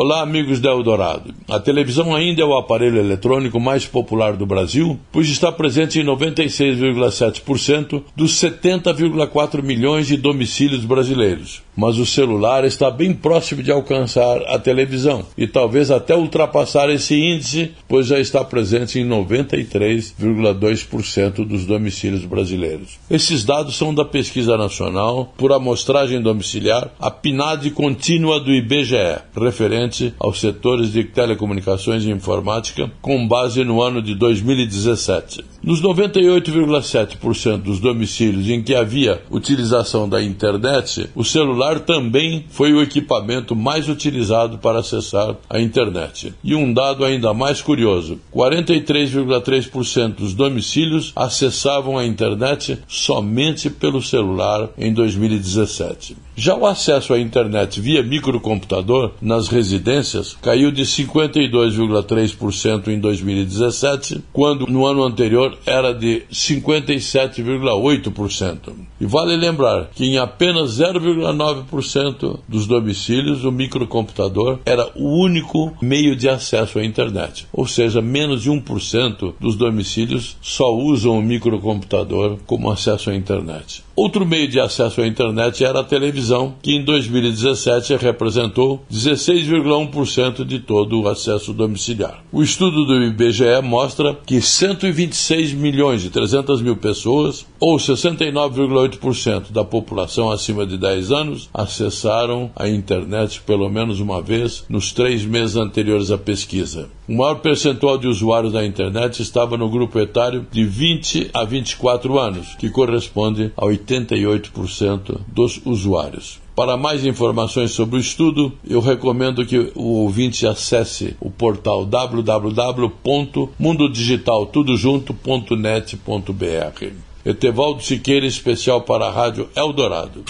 Olá, amigos da Eldorado. A televisão ainda é o aparelho eletrônico mais popular do Brasil, pois está presente em 96,7% dos 70,4 milhões de domicílios brasileiros. Mas o celular está bem próximo de alcançar a televisão e talvez até ultrapassar esse índice, pois já está presente em 93,2% dos domicílios brasileiros. Esses dados são da Pesquisa Nacional por Amostragem Domiciliar, a PNAD contínua do IBGE, referente aos setores de telecomunicações e informática, com base no ano de 2017. Nos 98,7% dos domicílios em que havia utilização da internet, o celular também foi o equipamento mais utilizado para acessar a internet. E um dado ainda mais curioso: 43,3% dos domicílios acessavam a internet somente pelo celular em 2017. Já o acesso à internet via microcomputador nas residências caiu de 52,3% em 2017, quando no ano anterior era de 57,8%. E vale lembrar que em apenas 0,9% dos domicílios o microcomputador era o único meio de acesso à internet. Ou seja, menos de 1% dos domicílios só usam o microcomputador como acesso à internet. Outro meio de acesso à internet era a televisão, que em 2017 representou 16,1% de todo o acesso domiciliar. O estudo do IBGE mostra que 126 milhões e 300 mil pessoas, ou 69,8% da população acima de 10 anos, acessaram a internet pelo menos uma vez nos três meses anteriores à pesquisa. O maior percentual de usuários da internet estava no grupo etário de 20 a 24 anos, que corresponde a 88% dos usuários. Para mais informações sobre o estudo, eu recomendo que o ouvinte acesse o portal www.mundodigitaltudojunto.net.br. Etevaldo Siqueira, especial para a Rádio Eldorado.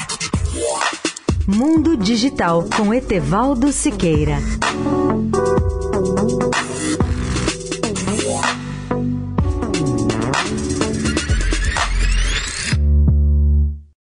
Mundo Digital com Etevaldo Siqueira.